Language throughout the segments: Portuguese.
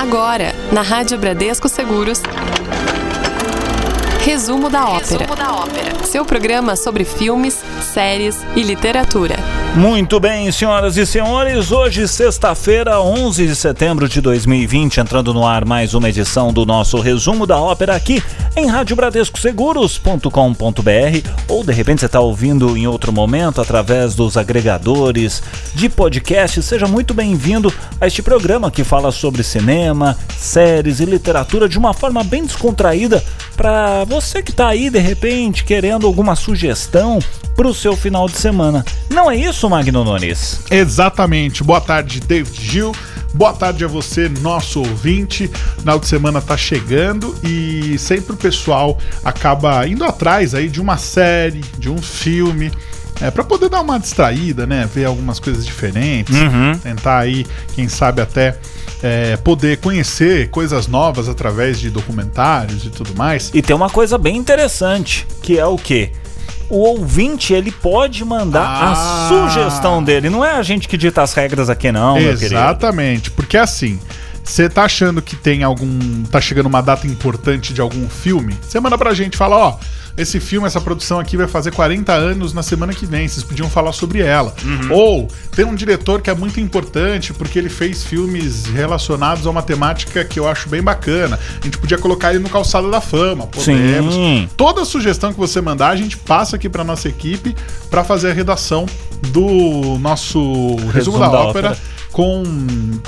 Agora, na Rádio Bradesco Seguros. Resumo da ópera. Resumo da ópera. Seu programa sobre filmes, séries e literatura. Muito bem, senhoras e senhores, hoje, sexta-feira, 11 de setembro de 2020, entrando no ar mais uma edição do nosso resumo da ópera aqui em radiobradescoseguros.com.br ou de repente você está ouvindo em outro momento através dos agregadores de podcast. Seja muito bem-vindo a este programa que fala sobre cinema, séries e literatura de uma forma bem descontraída para você que está aí de repente querendo alguma sugestão para o seu final de semana. Não é isso, Magno Nunes? Exatamente. Boa tarde, David Gil. Boa tarde a você, nosso ouvinte. Final de semana tá chegando e sempre o pessoal acaba indo atrás aí de uma série, de um filme. É, para poder dar uma distraída, né? Ver algumas coisas diferentes. Uhum. Tentar aí, quem sabe até é, poder conhecer coisas novas através de documentários e tudo mais. E tem uma coisa bem interessante, que é o quê? O ouvinte, ele pode mandar Ah. a sugestão dele. Não é a gente que dita as regras aqui, não. Exatamente, porque assim, você tá achando que tem algum. tá chegando uma data importante de algum filme? Você manda pra gente, fala, ó. Esse filme, essa produção aqui vai fazer 40 anos na semana que vem. Vocês podiam falar sobre ela. Uhum. Ou tem um diretor que é muito importante porque ele fez filmes relacionados a uma temática que eu acho bem bacana. A gente podia colocar ele no Calçada da Fama. Podemos. Sim. Toda sugestão que você mandar, a gente passa aqui pra nossa equipe pra fazer a redação do nosso resumo, da, da ópera, ópera. Com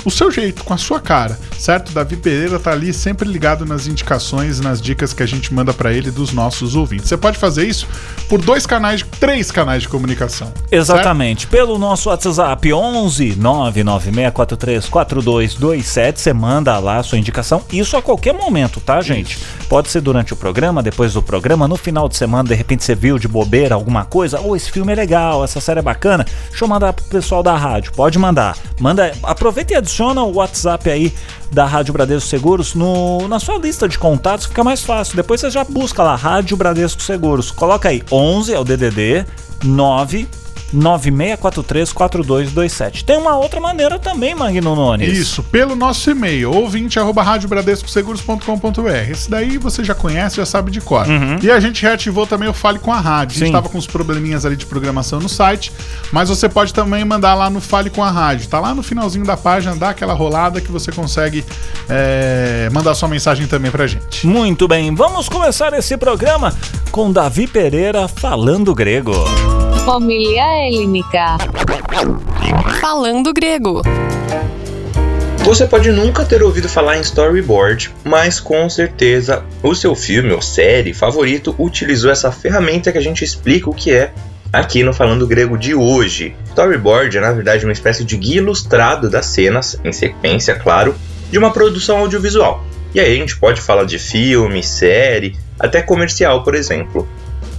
o seu jeito, com a sua cara, certo? Davi Pereira tá ali sempre ligado nas indicações, nas dicas que a gente manda pra ele dos nossos ouvintes. Você pode fazer isso por dois canais, três canais de comunicação. Exatamente. Pelo nosso WhatsApp 11 996434227, você manda lá a sua indicação. Isso a qualquer momento, tá, gente? Pode ser durante o programa, depois do programa, no final de semana, de repente você viu de bobeira alguma coisa. Ou esse filme é legal, essa série é bacana. Deixa eu mandar pro pessoal da rádio. Pode mandar. Manda, aproveita e adiciona o WhatsApp aí da Rádio Bradesco Seguros no, na sua lista de contatos, fica mais fácil. Depois você já busca lá, Rádio Bradesco Seguros. Coloca aí 11 é o DDD 9 96434227. Tem uma outra maneira também, Magno Nunes. Isso, pelo nosso e-mail, ouvinte arroba radiobradescoseguros.com.br. Esse daí você já conhece, já sabe de cor. E a gente reativou também o Fale com a Rádio. A gente Sim. tava com uns probleminhas ali de programação no site, mas você pode também mandar lá no Fale com a Rádio. Tá lá no finalzinho da página, dá aquela rolada que você consegue é, mandar sua mensagem também pra gente. Muito bem, vamos começar esse programa com Davi Pereira falando grego. Homilia Helínica. Falando grego. Você pode nunca ter ouvido falar em storyboard, mas com certeza o seu filme ou série favorito utilizou essa ferramenta que a gente explica o que é aqui no Falando Grego de hoje. Storyboard é na verdade uma espécie de guia ilustrado das cenas, em sequência, claro, de uma produção audiovisual. E aí a gente pode falar de filme, série, até comercial, por exemplo.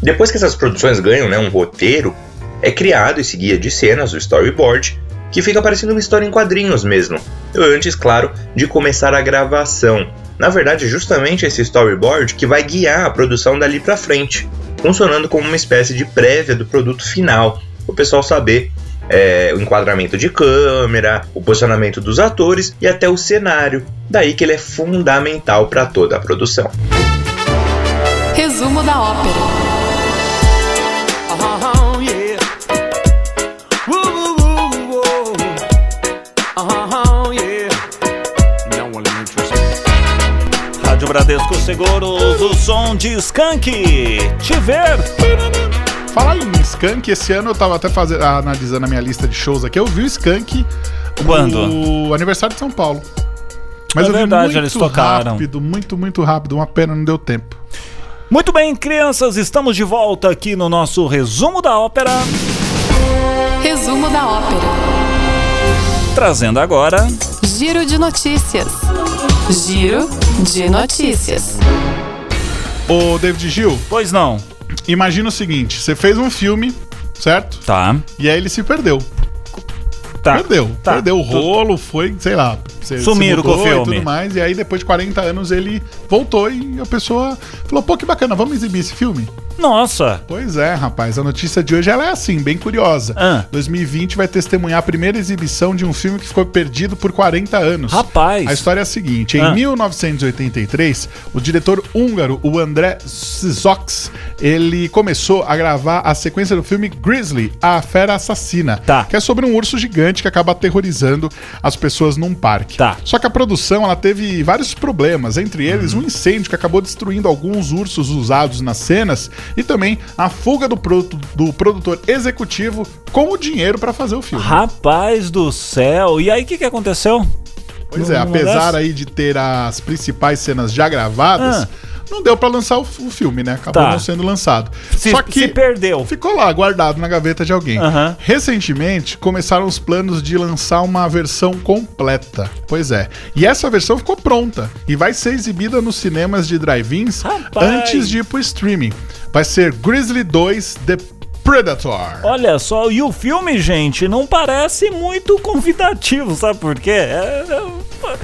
Depois que essas produções ganham né, um roteiro, é criado esse guia de cenas, o storyboard, que fica parecendo uma história em quadrinhos mesmo. Antes, claro, de começar a gravação. Na verdade, é justamente esse storyboard que vai guiar a produção dali pra frente, funcionando como uma espécie de prévia do produto final, o pessoal saber é, o enquadramento de câmera, o posicionamento dos atores e até o cenário. Daí que ele é fundamental para toda a produção. Resumo da ópera. Bradesco Seguros, o som de Skank. Te ver. Falar em Skank, esse ano eu tava até fazendo, analisando a minha lista de shows aqui, eu vi o Skank Quando? no aniversário de São Paulo. Mas É eu vi verdade, muito eles tocaram. rápido, muito, muito rápido. Uma pena, não deu tempo. Muito bem, crianças, estamos de volta aqui no nosso resumo da ópera, Resumo da ópera. trazendo agora Giro de notícias. Giro de notícias. Ô, David Gil, Pois não. imagina o seguinte: você fez um filme, certo? Tá. E aí ele se perdeu. Tá. Perdeu. Tá. Perdeu o rolo, foi, sei lá. Você, Sumiram se mudou com o E filme. tudo mais. E aí, depois de 40 anos, ele voltou e a pessoa falou: pô, que bacana, vamos exibir esse filme? Nossa! Pois é, rapaz. A notícia de hoje ela é assim, bem curiosa. Ah. 2020 vai testemunhar a primeira exibição de um filme que ficou perdido por 40 anos. Rapaz! A história é a seguinte: em Ah. 1983, o diretor húngaro, o André Szox, ele começou a gravar a sequência do filme Grizzly, a fera assassina, Tá. que é sobre um urso gigante que acaba aterrorizando as pessoas num parque. Tá. Só que a produção ela teve vários problemas, entre eles Uhum. um incêndio que acabou destruindo alguns ursos usados nas cenas e também a fuga do, produ- do produtor executivo com o dinheiro para fazer o filme. Rapaz do céu! E aí, o que, que aconteceu? Pois é, apesar aí de ter as principais cenas já gravadas, Ah. Não deu pra lançar o, o filme, né? Acabou Tá. não sendo lançado. Se, Só que se perdeu. ficou lá guardado na gaveta de alguém. Recentemente começaram os planos de lançar uma versão completa. Pois é. E essa versão ficou pronta e vai ser exibida nos cinemas de drive-ins antes de ir pro streaming. Vai ser Grizzly 2 The Predator. Olha só, e o filme, gente, não parece muito convidativo, sabe por quê? É- é-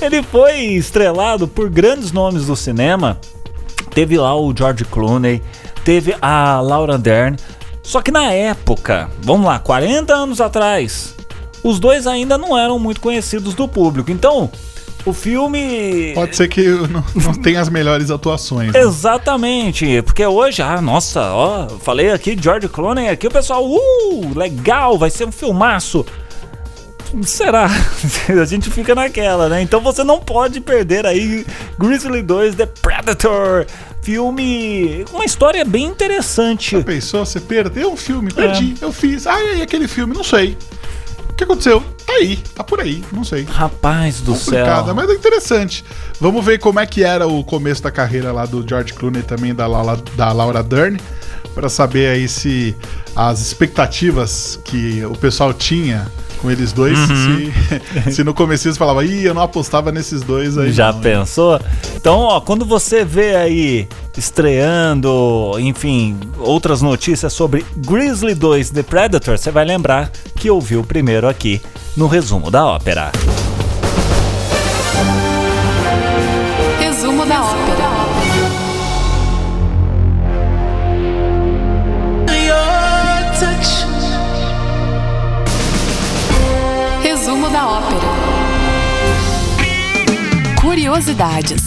ele foi estrelado por grandes nomes do cinema. Teve lá o George Clooney, teve a Laura Dern. Só que na época, vamos lá, 40 anos atrás, os dois ainda não eram muito conhecidos do público. Então, o filme. Pode ser que não, não tenha as melhores atuações. né? Exatamente, porque hoje, ah, nossa, ó, falei aqui George Clooney, aqui o pessoal, uh, legal, vai ser um filmaço. Será? A gente fica naquela, né? Então você não pode perder aí Grizzly 2 The Predator, filme, uma história bem interessante. Já pensou? Você perdeu um filme, perdi, eu fiz. Ah, e aí aquele filme? Não sei. O que aconteceu? Tá aí, tá por aí, não sei. Rapaz do Complicada, céu. mas é interessante. Vamos ver como é que era o começo da carreira lá do George Clooney e também da Laura, da Laura Dern, Pra saber aí se as expectativas que o pessoal tinha com eles dois, Uhum. se, se no começo eles falavam, ih, eu não apostava nesses dois aí. Já não, hein?" pensou? Então, ó, quando você vê aí estreando, enfim, outras notícias sobre Grizzly 2 The Predator, você vai lembrar que ouviu primeiro aqui no resumo da ópera. Ópera. Curiosidades.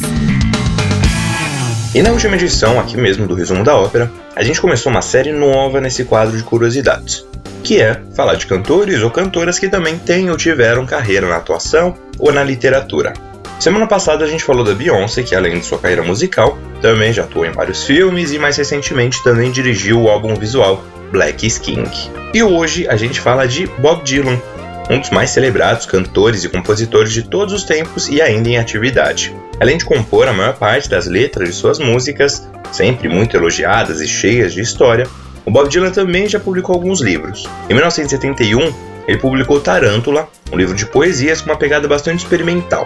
E na última edição, aqui mesmo do Resumo da Ópera, a gente começou uma série nova nesse quadro de curiosidades, que é falar de cantores ou cantoras que também têm ou tiveram carreira na atuação ou na literatura. Semana passada a gente falou da Beyoncé, que além de sua carreira musical, também já atuou em vários filmes e mais recentemente também dirigiu o álbum visual Black Skink. E hoje a gente fala de Bob Dylan, um dos mais celebrados cantores e compositores de todos os tempos e ainda em atividade. Além de compor a maior parte das letras de suas músicas, sempre muito elogiadas e cheias de história, o Bob Dylan também já publicou alguns livros. Em 1971, ele publicou Tarântula, um livro de poesias com uma pegada bastante experimental.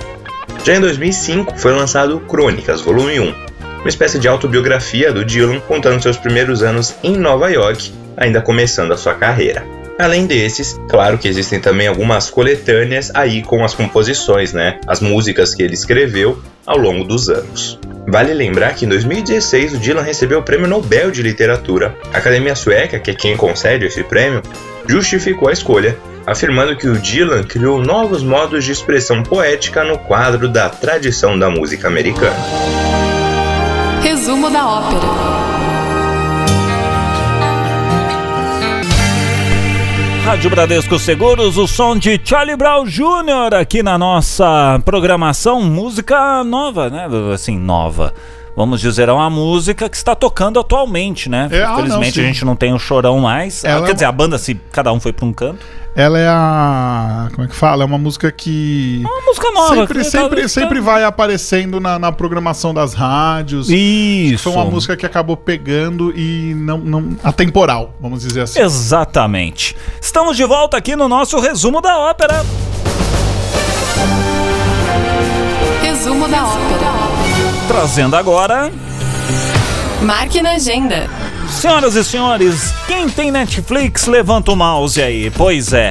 Já em 2005, foi lançado Crônicas, volume 1, uma espécie de autobiografia do Dylan contando seus primeiros anos em Nova York, ainda começando a sua carreira. Além desses, claro que existem também algumas coletâneas aí com as composições, né? As músicas que ele escreveu ao longo dos anos. Vale lembrar que em 2016 o Dylan recebeu o Prêmio Nobel de Literatura. A Academia Sueca, que é quem concede esse prêmio, justificou a escolha, afirmando que o Dylan criou novos modos de expressão poética no quadro da tradição da música americana. Resumo da ópera. Rádio Bradesco Seguros, o som de Charlie Brown Jr. aqui na nossa programação, música nova, né? Assim, nova. Vamos dizer, é uma música que está tocando atualmente, né? É, ah, não, Infelizmente a gente não tem o chorão mais. Ah, Ela Quer é dizer, a banda, se cada um foi para um canto. Ela é a. Como é que fala? É uma música que. É uma música nova. sempre, que sempre, tá- sempre vai aparecendo na, na programação das rádios. Isso. Foi uma música que acabou pegando e não, não. atemporal, vamos dizer assim. Exatamente. Estamos de volta aqui no nosso resumo da ópera. Resumo da ópera. Trazendo agora. Marque na agenda. Senhoras e senhores, quem tem Netflix, levanta o mouse aí. Pois é.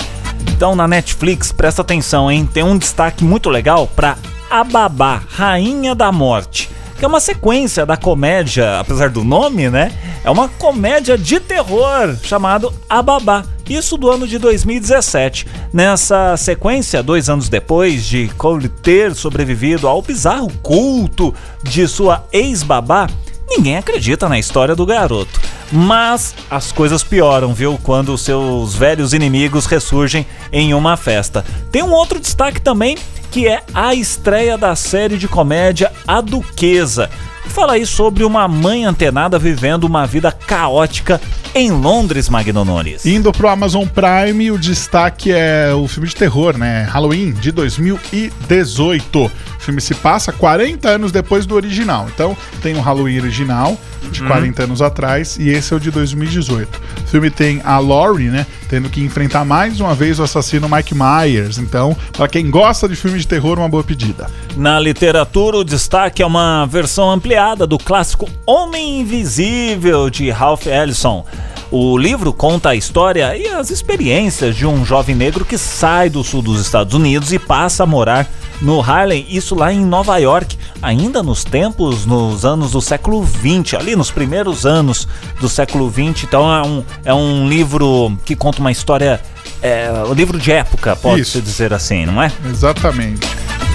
Então na Netflix, presta atenção, hein? Tem um destaque muito legal pra Ababá, Rainha da Morte. Que é uma sequência da comédia, apesar do nome, né? é uma comédia de terror chamado A Babá. Isso do ano de 2017. Nessa sequência, dois anos depois de Cole ter sobrevivido ao bizarro culto de sua ex-babá, ninguém acredita na história do garoto. Mas as coisas pioram, viu? Quando seus velhos inimigos ressurgem em uma festa. Tem um outro destaque também, que é a estreia da série de comédia A Duquesa. Fala aí sobre uma mãe antenada vivendo uma vida caótica em Londres, Magno Nunes. Indo pro Amazon Prime, o destaque é o filme de terror, né? Halloween, de 2018. O filme se passa 40 anos depois do original. Então, tem o Halloween original, de 40 anos atrás, e esse é o de 2018. O filme tem a Laurie, né? Tendo que enfrentar mais uma vez o assassino Mike Myers. Então, para quem gosta de filme de terror, uma boa pedida. Na literatura, o destaque é uma versão ampliada do clássico Homem Invisível de Ralph Ellison. O livro conta a história e as experiências de um jovem negro que sai do sul dos Estados Unidos e passa a morar no Harlem, isso lá em Nova York, ainda nos tempos, nos anos do século XX, ali nos primeiros anos do século XX. Então é um, é um livro que conta uma história, é, um livro de época, pode-se dizer assim, não é? Exatamente.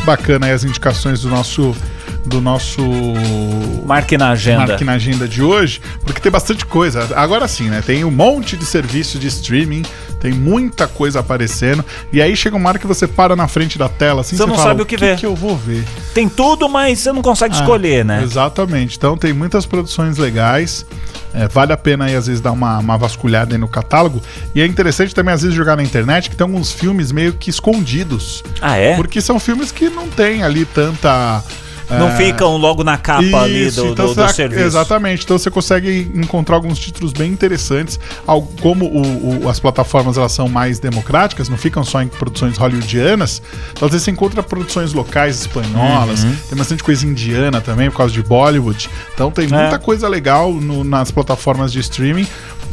Bacana aí as indicações do nosso do nosso Marque na agenda. Marque na agenda de hoje, porque tem bastante coisa. Agora sim, né? Tem um monte de serviço de streaming, tem muita coisa aparecendo. E aí chega uma hora que você para na frente da tela assim, Você não fala, sabe o que que ver." que eu vou ver. Tem tudo, mas você não consegue Ah, escolher, né? Exatamente. Então tem muitas produções legais. É, vale a pena aí, às vezes, dar uma, uma vasculhada aí no catálogo. E é interessante também, às vezes, jogar na internet que tem alguns filmes meio que escondidos. Ah, é? Porque são filmes que não tem ali tanta. Não é, ficam logo na capa ali Isso, do, então do, do ac- serviço. Exatamente. Então você consegue encontrar alguns títulos bem interessantes. Como o- o- as plataformas elas são mais democráticas, não ficam só em produções hollywoodianas. Então, às vezes você encontra produções locais espanholas, Uhum. tem bastante coisa indiana também, por causa de Bollywood. Então tem muita É. coisa legal no- nas plataformas de streaming.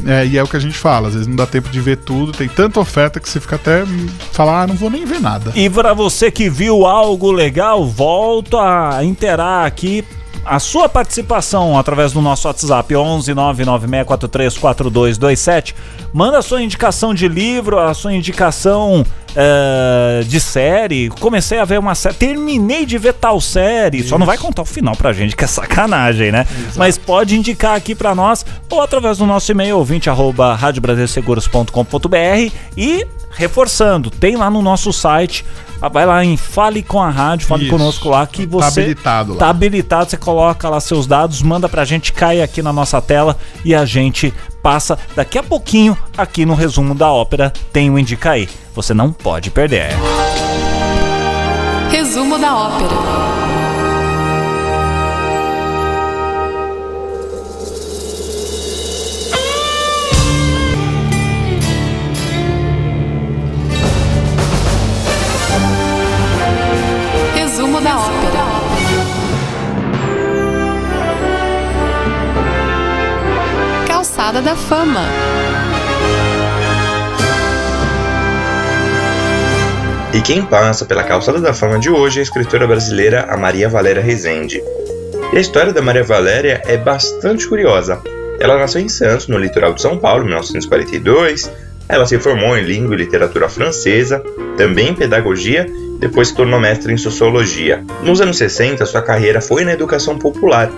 É, e é o que a gente fala, às vezes não dá tempo de ver tudo, tem tanta oferta que você fica até hum, falar, ah, não vou nem ver nada. E para você que viu algo legal, volto a interar aqui a sua participação através do nosso WhatsApp 11 996434227. Manda a sua indicação de livro, a sua indicação eh, de série. Comecei a ver uma série, terminei de ver tal série. Só não vai contar o final pra gente, que é sacanagem, né? Mas pode indicar aqui pra nós ou através do nosso e-mail ouvinte arroba radiobrasilseguros.com.br e reforçando, tem lá no nosso site ah, Vai lá em Fale com a Rádio, fale Isso. conosco lá que Tá você habilitado lá. tá habilitado, você coloca lá seus dados, manda pra gente, cai aqui na nossa tela e a gente passa daqui a pouquinho aqui no resumo da ópera tem o Indica aí. Você não pode perder. Resumo da ópera. Calçada da Fama. E quem passa pela calçada da fama de hoje é a escritora brasileira a Maria Valéria Rezende. E a história da Maria Valéria é bastante curiosa. Ela nasceu em Santos, no litoral de São Paulo, em 1942. Ela se formou em língua e literatura francesa, também em pedagogia, depois se tornou mestre em sociologia. Nos anos 60, sua carreira foi na educação popular,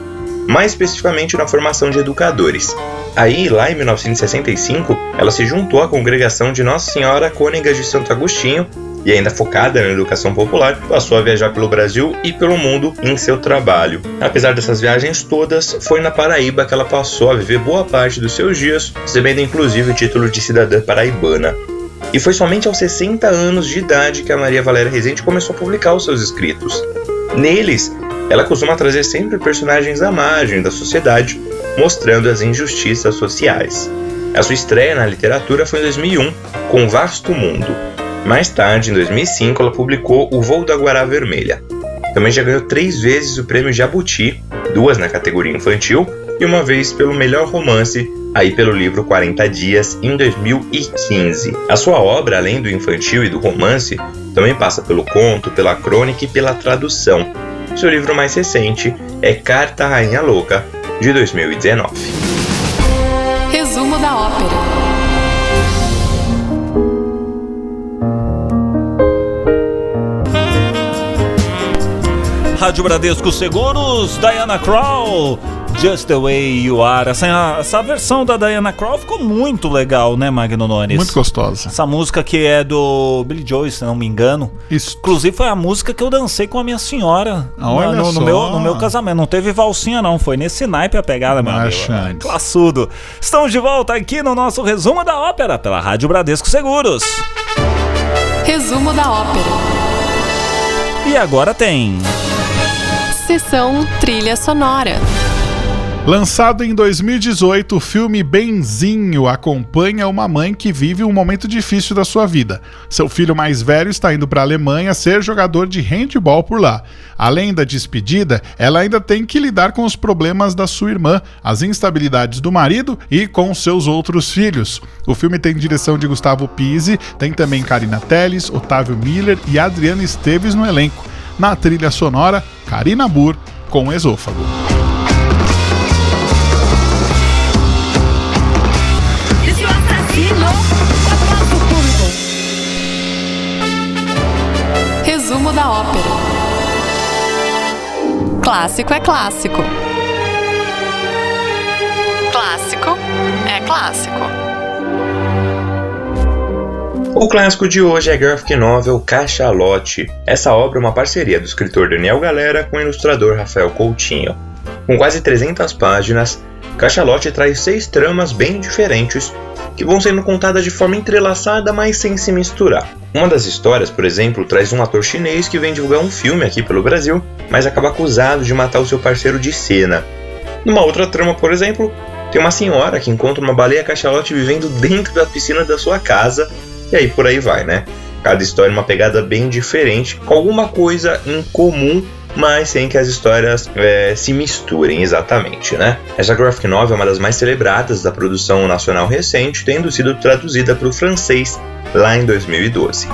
mais especificamente na formação de educadores. Aí, lá em 1965, ela se juntou à congregação de Nossa Senhora Cônegas de Santo Agostinho e ainda focada na educação popular, passou a viajar pelo Brasil e pelo mundo em seu trabalho. Apesar dessas viagens todas, foi na Paraíba que ela passou a viver boa parte dos seus dias, recebendo inclusive o título de cidadã paraibana. E foi somente aos 60 anos de idade que a Maria Valéria Rezende começou a publicar os seus escritos. Neles, ela costuma trazer sempre personagens à margem da sociedade, mostrando as injustiças sociais. A sua estreia na literatura foi em 2001, com Vasto Mundo. Mais tarde, em 2005, ela publicou O Voo da Guará Vermelha. Também já ganhou três vezes o prêmio Jabuti, duas na categoria infantil e uma vez pelo melhor romance, aí pelo livro 40 Dias, em 2015. A sua obra, além do infantil e do romance, também passa pelo conto, pela crônica e pela tradução. Seu livro mais recente é Carta à Rainha Louca, de 2019. da ópera. Rádio Bradesco Seguros, Diana Krall, Just the Way You Are. Essa, essa versão da Diana Krall ficou muito legal, né, Magno Nunes? Muito gostosa. Essa música que é do Billy Joel, se não me engano. Isso. Inclusive foi a música que eu dancei com a minha senhora Ah, olha no, no só. meu, no meu casamento. Não teve valsinha, não. Foi nesse naipe a pegada, meu amigo. Machante. Classudo. Estamos de volta aqui no nosso resumo da ópera pela Rádio Bradesco Seguros. Resumo da ópera. E agora tem. Sessão trilha sonora. Lançado em 2018, o filme Benzinho acompanha uma mãe que vive um momento difícil da sua vida. Seu filho mais velho está indo para a Alemanha ser jogador de handball por lá. Além da despedida, ela ainda tem que lidar com os problemas da sua irmã, as instabilidades do marido e com seus outros filhos. O filme tem direção de Gustavo Pise, tem também Karina Telles, Otávio Miller e Adriana Esteves no elenco. Na trilha sonora, Karina Burr com Esôfago. Resumo da ópera. Clássico é clássico. Clássico é clássico. O clássico de hoje é graphic novel Cachalote. Essa obra é uma parceria do escritor Daniel Galera com o ilustrador Rafael Coutinho. Com quase 300 páginas, Cachalote traz seis tramas bem diferentes que vão sendo contadas de forma entrelaçada, mas sem se misturar. Uma das histórias, por exemplo, traz um ator chinês que vem divulgar um filme aqui pelo Brasil, mas acaba acusado de matar o seu parceiro de cena. Numa outra trama, por exemplo, tem uma senhora que encontra uma baleia cachalote vivendo dentro da piscina da sua casa, e aí por aí vai, né? Cada história é uma pegada bem diferente, com alguma coisa em comum, mas sem que as histórias é, se misturem exatamente, né? Essa graphic novel é uma das mais celebradas da produção nacional recente, tendo sido traduzida para o francês lá em 2012.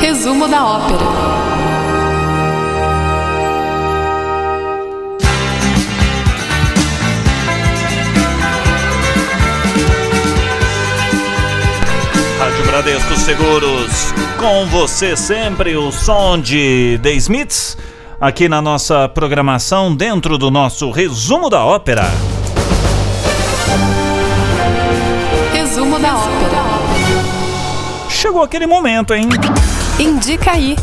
Resumo da ópera. Bradesco Seguros, com você sempre o som de The Smiths, aqui na nossa programação, dentro do nosso resumo da ópera. Resumo da ópera. Chegou aquele momento, hein? Indica aí.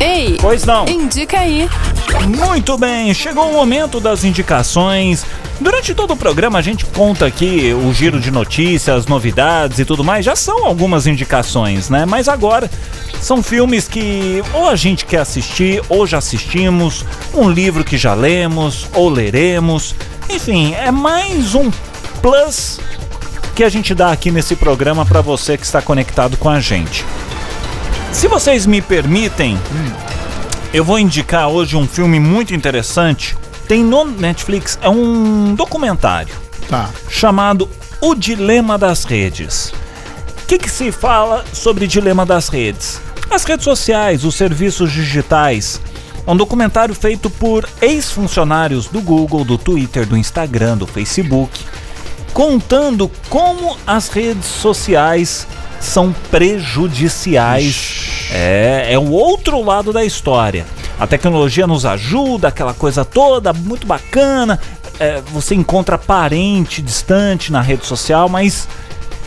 Ei, Pois não. indica aí. Muito bem, chegou o momento das indicações. Durante todo o programa a gente conta aqui o giro de notícias, novidades e tudo mais. Já são algumas indicações, né? Mas agora são filmes que ou a gente quer assistir ou já assistimos, um livro que já lemos ou leremos. Enfim, é mais um plus que a gente dá aqui nesse programa para você que está conectado com a gente. Se vocês me permitem, eu vou indicar hoje um filme muito interessante. Tem no Netflix, é um documentário Tá. chamado O Dilema das Redes. O que, que se fala sobre dilema das redes? As redes sociais, os serviços digitais. Um documentário feito por ex-funcionários do Google, do Twitter, do Instagram, do Facebook, contando como as redes sociais são prejudiciais. É, é o outro lado da história. A tecnologia nos ajuda, aquela coisa toda, muito bacana. É, você encontra parente distante na rede social, mas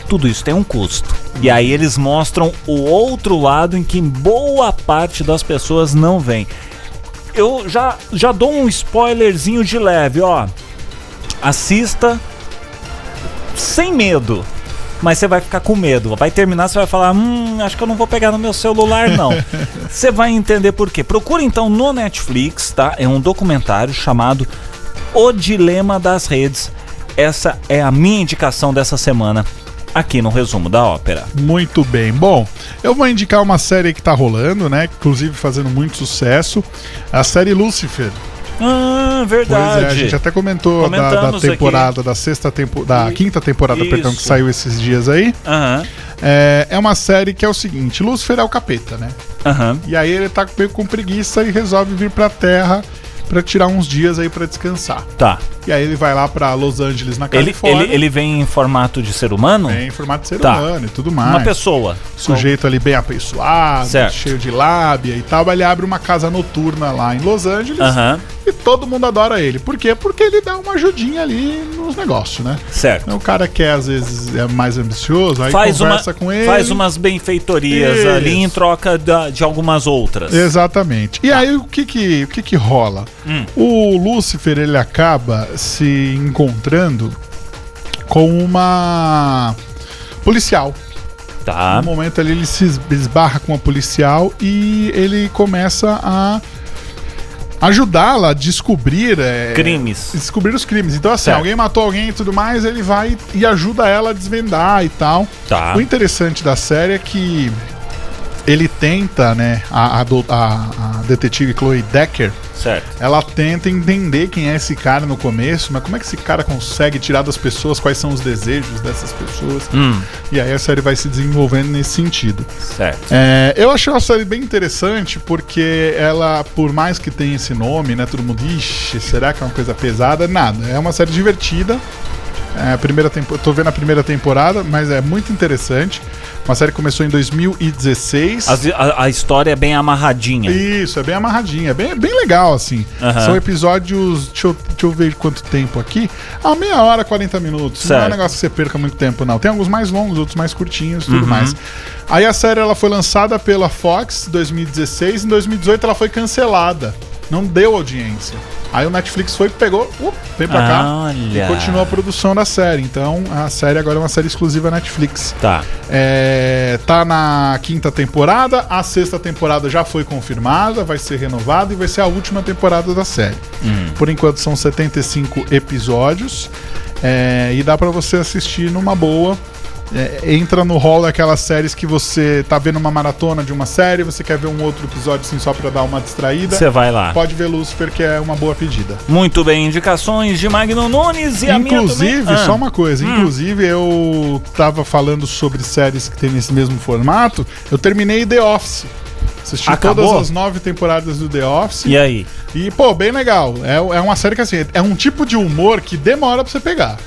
tudo isso tem um custo. E aí eles mostram o outro lado em que boa parte das pessoas não vem. Eu já, já dou um spoilerzinho de leve, ó. Assista sem medo. Mas você vai ficar com medo. Vai terminar, você vai falar: Hum, acho que eu não vou pegar no meu celular, não. Você vai entender por quê. Procura então no Netflix, tá? É um documentário chamado O Dilema das Redes. Essa é a minha indicação dessa semana aqui no resumo da ópera. Muito bem. Bom, eu vou indicar uma série que tá rolando, né? Inclusive fazendo muito sucesso. A série Lucifer. Ah, Pois verdade. é, a gente até comentou da, da temporada, da sexta tempo, da I- quinta temporada, perdão, que Isso. saiu esses dias aí. Aham, É, é uma série que é o seguinte: Lúcifer é o capeta, né? aham. E aí ele tá meio com preguiça e resolve vir pra Terra pra tirar uns dias aí pra descansar. Tá. E aí ele vai lá pra Los Angeles, na Ele, Califórnia. ele, ele vem em formato de ser humano? É em formato de ser Tá. humano e tudo mais. Uma pessoa. Sujeito ali bem apessoado, Certo. cheio de lábia e tal. Ele abre uma casa noturna lá em Los Angeles Aham. E todo mundo adora ele. Por quê? Porque ele dá uma ajudinha ali nos negócios, né? Certo. Então, o cara que às vezes é mais ambicioso, aí Faz, uma, conversa com ele. faz umas benfeitorias Isso. ali em troca da- de algumas outras. Exatamente. E aí o que que, o que, que rola? Hum. O Lúcifer ele acaba se encontrando com uma policial. Tá. No momento ali ele se es- esbarra com a policial e ele começa a ajudá-la a descobrir é, Crimes. descobrir os crimes. Então assim, Certo. alguém matou alguém e tudo mais, ele vai e ajuda ela a desvendar e tal. Tá. O interessante da série é que ele tenta, né, a, a a- a detetive Chloe Decker, Certo. ela tenta entender quem é esse cara no começo, mas como é que esse cara consegue tirar das pessoas quais são os desejos dessas pessoas. Hum, E aí a série vai se desenvolvendo nesse sentido. certo. É, eu achei uma série bem interessante porque ela, por mais que tenha esse nome, né? Todo mundo, ixi, será que é uma coisa pesada? Nada. É uma série divertida. É, a primeira tempo, tô vendo a primeira temporada, mas é muito interessante. Uma série que começou em 2016. As- a, a história é bem amarradinha. Isso, é bem amarradinha, é bem, bem legal, assim. Aham. São episódios, deixa eu, deixa eu ver quanto tempo aqui. Ah, meia hora, 40 minutos. Não é um Certo. negócio que você perca muito tempo, não. Tem alguns mais longos, outros mais curtinhos tudo Uhum. mais. Aí a série ela foi lançada pela Fox em 2016, em 2018 ela foi cancelada. Não deu audiência. Aí o Netflix foi, pegou, uh, veio pra cá e continuou a produção da série. Então a série agora é uma série exclusiva Netflix. Tá. É, tá na quinta temporada, a sexta temporada já foi confirmada, vai ser renovada e vai ser a última temporada da série. Por enquanto são 75 episódios é, e dá pra você assistir numa boa. É, entra no hall daquelas séries que você tá vendo uma maratona de uma série, você quer ver um outro episódio assim só pra dar uma distraída. Você vai lá. Pode ver Lucifer, que é uma boa pedida. Muito bem, indicações de Magno Nunes e a minha Inclusive. Ah, só uma coisa, Hum. inclusive eu tava falando sobre séries que tem nesse mesmo formato, eu terminei The Office. Assisti Acabou? todas as nove temporadas do The Office. E aí? E, pô, bem legal. É, é uma série que, assim, é um tipo de humor que demora pra você pegar.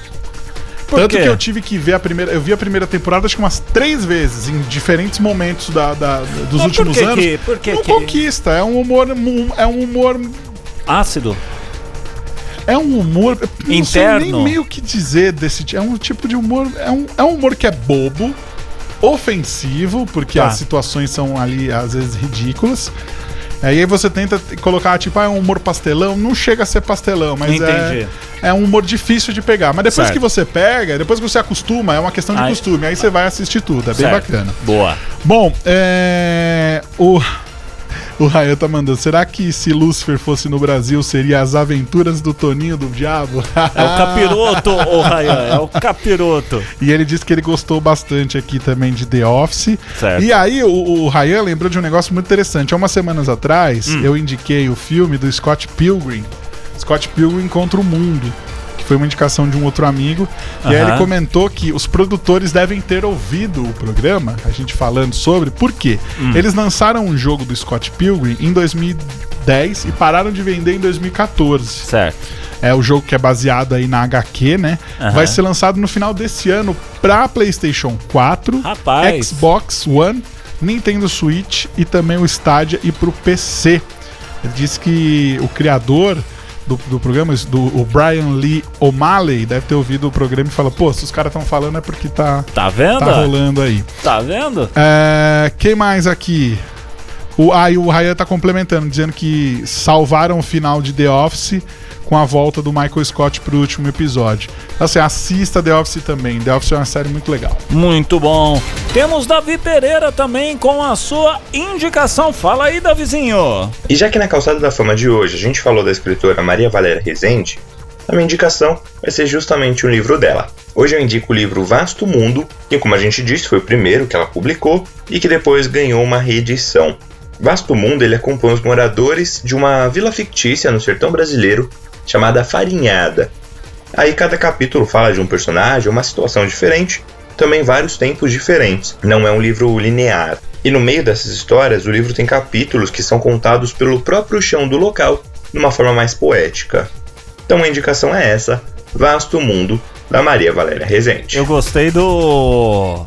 Por Tanto quê? que eu tive que ver a primeira. Eu vi a primeira temporada acho que umas três vezes, em diferentes momentos da, da- dos Mas últimos por que anos. que- por que não que- conquista. É um humor. É um humor. Ácido? É um humor. Interno. nem meio o que dizer desse tipo. É um tipo de humor. É um, é um humor que é bobo, ofensivo, porque Tá. as situações são ali, às vezes, ridículas. Aí você tenta colocar, tipo, ah, é um humor pastelão. Não chega a ser pastelão, mas Entendi. é, é um humor difícil de pegar. Mas depois Certo. que você pega, depois que você acostuma, é uma questão de Aí- costume. Aí você vai assistir tudo. É bem Certo. bacana. Boa. Bom, é. O. O Rayan tá mandando. Será que se Lúcifer fosse no Brasil, seria as aventuras do Toninho do Diabo? É o capiroto, ô Rayan. É o capiroto. E ele disse que ele gostou bastante aqui também de The Office. Certo. E aí, o, o Ryan lembrou de um negócio muito interessante. Há umas semanas atrás, Hum. eu indiquei o filme do Scott Pilgrim. Scott Pilgrim contra o Mundo. Foi uma indicação de um outro amigo. E aí ele comentou que os produtores devem ter ouvido o programa, a gente falando sobre. Por quê? Hum. Eles lançaram um jogo do Scott Pilgrim em 2010 e pararam de vender em 2014. Certo. É o jogo que é baseado aí na HQ, né? Aham. Vai ser lançado no final desse ano pra PlayStation 4, Rapaz. Xbox One, Nintendo Switch e também o Stadia e pro PC. Ele disse que o criador do, do programa, do, o Brian Lee O'Malley, deve ter ouvido o programa e fala: pô, se os caras estão falando é porque tá, Tá vendo? tá rolando aí. Tá vendo? É, quem mais aqui? O, ah, e o Ryan tá complementando, dizendo que salvaram o final de The Office com a volta do Michael Scott pro último episódio. Então, assim, assista The Office também. The Office é uma série muito legal. Muito bom. Temos Davi Pereira também com a sua indicação. Fala aí, Davizinho. E já que na Calçada da Fama de hoje a gente falou da escritora Maria Valéria Rezende, a minha indicação vai ser justamente um livro dela. Hoje eu indico o livro Vasto Mundo, que como a gente disse foi o primeiro que ela publicou e que depois ganhou uma reedição. Vasto Mundo ele acompanha os moradores de uma vila fictícia no sertão brasileiro chamada Farinhada. Aí cada capítulo fala de um personagem, uma situação diferente, também vários tempos diferentes. Não é um livro linear. E no meio dessas histórias, o livro tem capítulos que são contados pelo próprio chão do local de uma forma mais poética. Então a indicação é essa, Vasto Mundo, da Maria Valéria Rezende. Eu gostei do.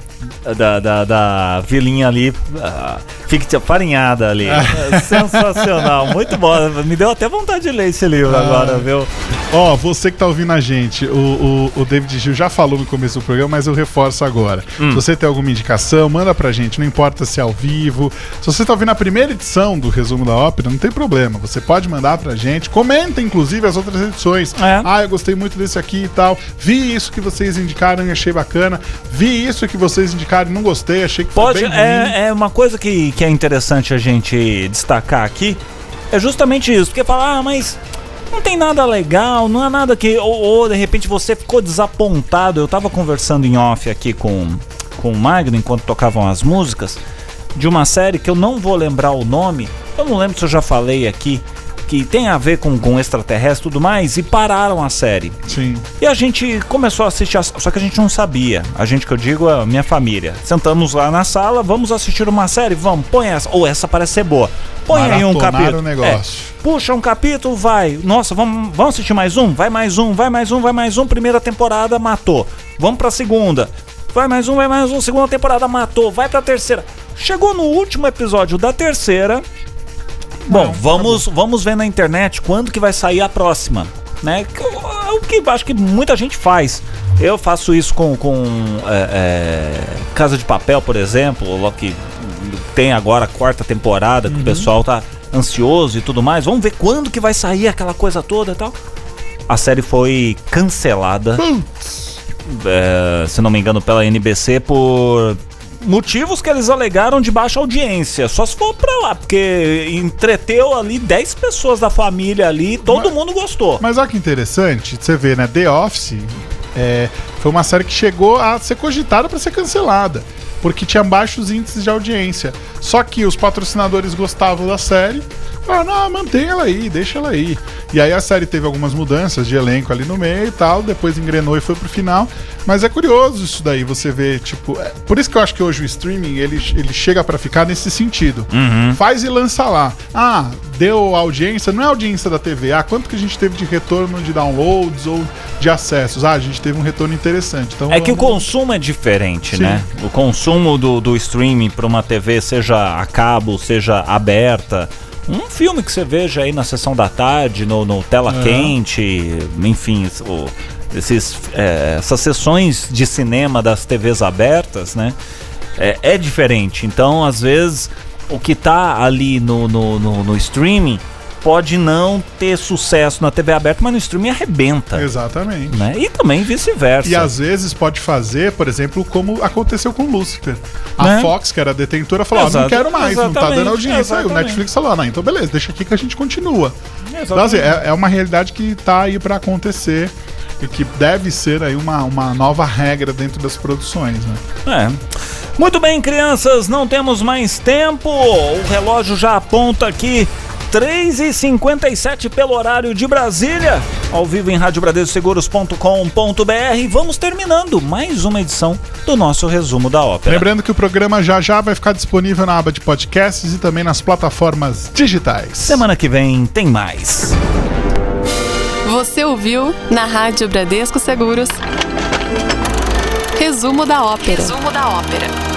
Da, da, da vilinha ali, uh, ficta farinhada ali. É Sensacional, muito bom. Me deu até vontade de ler esse livro Ah. agora, viu? Ó, você que tá ouvindo a gente, o, o, o David Gil já falou no começo do programa, mas eu reforço agora. Hum. Se você tem alguma indicação, manda pra gente, não importa se é ao vivo. Se você tá ouvindo a primeira edição do resumo da ópera, não tem problema. Você pode mandar pra gente. Comenta, inclusive, as outras edições. É. Ah, eu gostei muito desse aqui e tal. Vi isso que vocês indicaram e achei bacana. Vi isso que vocês indicaram e não gostei, achei que Pode, foi bem é, é uma coisa que, que é interessante a gente destacar aqui. É justamente isso. Porque falar, ah, mas não tem nada legal, não é nada que. Ou, ou, de repente você ficou desapontado. Eu tava conversando em off aqui com, com o Magno enquanto tocavam as músicas. De uma série que eu não vou lembrar o nome. Eu não lembro se eu já falei aqui. Que tem a ver com, com extraterrestre e tudo mais. E pararam a série. Sim. E a gente começou a assistir, a- só que a gente não sabia. A gente que eu digo é a minha família. Sentamos lá na sala, vamos assistir uma série, vamos, põe essa. Ou essa parece ser boa. Põe aí um Maratonar capítulo. o negócio. É, puxa um capítulo, vai. Nossa, vamos, vamos assistir mais um? Vai mais um, vai mais um, vai mais um. Primeira temporada matou. Vamos pra segunda. Vai mais um, vai mais um. Segunda temporada matou. Vai pra terceira. Chegou no último episódio da terceira. Bom, vamos, vamos ver na internet quando que vai sair a próxima, né? É O que acho que muita gente faz. Eu faço isso com, com é, é, Casa de Papel, por exemplo, logo que tem agora a quarta temporada, que o pessoal tá ansioso e tudo mais. Vamos ver quando que vai sair aquela coisa toda e tal. A série foi cancelada, é, se não me engano, pela NBC por motivos que eles alegaram de baixa audiência. Só se for pra lá, porque entreteu ali 10 pessoas da família ali, todo Mas- mundo gostou. Mas olha que interessante, você vê, né? The Office é, foi uma série que chegou a ser cogitada para ser cancelada. Porque tinha baixos índices de audiência. Só que os patrocinadores gostavam da série. Falaram, não, mantém ela aí, deixa ela aí. E aí a série teve algumas mudanças de elenco ali no meio e tal, depois engrenou e foi pro final. Mas é curioso isso daí, você vê, tipo. é- por isso que eu acho que hoje o streaming ele, ele chega para ficar nesse sentido. Faz e lança lá. Ah, deu audiência, não é audiência da TV. Ah, quanto que a gente teve de retorno de downloads ou de acessos? Ah, a gente teve um retorno interessante. Então, É que o vamos- consumo é diferente, Sim. né? O consumo do, do streaming para uma TV, seja a cabo, seja aberta. Um filme que você veja aí na sessão da tarde, no, no tela É. quente, enfim, o- esses, é, essas sessões de cinema das TVs abertas, né? É, é diferente. Então, às vezes, o que tá ali no, no, no, no streaming pode não ter sucesso na TV aberta, mas no streaming arrebenta. Exatamente. Né? E também vice-versa. E às vezes pode fazer, por exemplo, como aconteceu com Lucifer. A Né? Fox, que era a detentora, falou: ó, não quero mais, não tá dando audiência. Aí o. Netflix falou: não, então beleza, deixa aqui que a gente continua. Então, assim, é, é uma realidade que tá aí pra acontecer e que deve ser aí uma, uma nova regra dentro das produções, né? É. Muito bem, crianças, não temos mais tempo. O relógio já aponta aqui 3h57 pelo horário de Brasília. Ao vivo em radiobradescoseguros.com.br. Vamos terminando mais uma edição do nosso resumo da ópera. Lembrando que o programa já já vai ficar disponível na aba de podcasts e também nas plataformas digitais. Semana que vem tem mais. Você ouviu na Rádio Bradesco Seguros. Resumo da ópera. Resumo da ópera.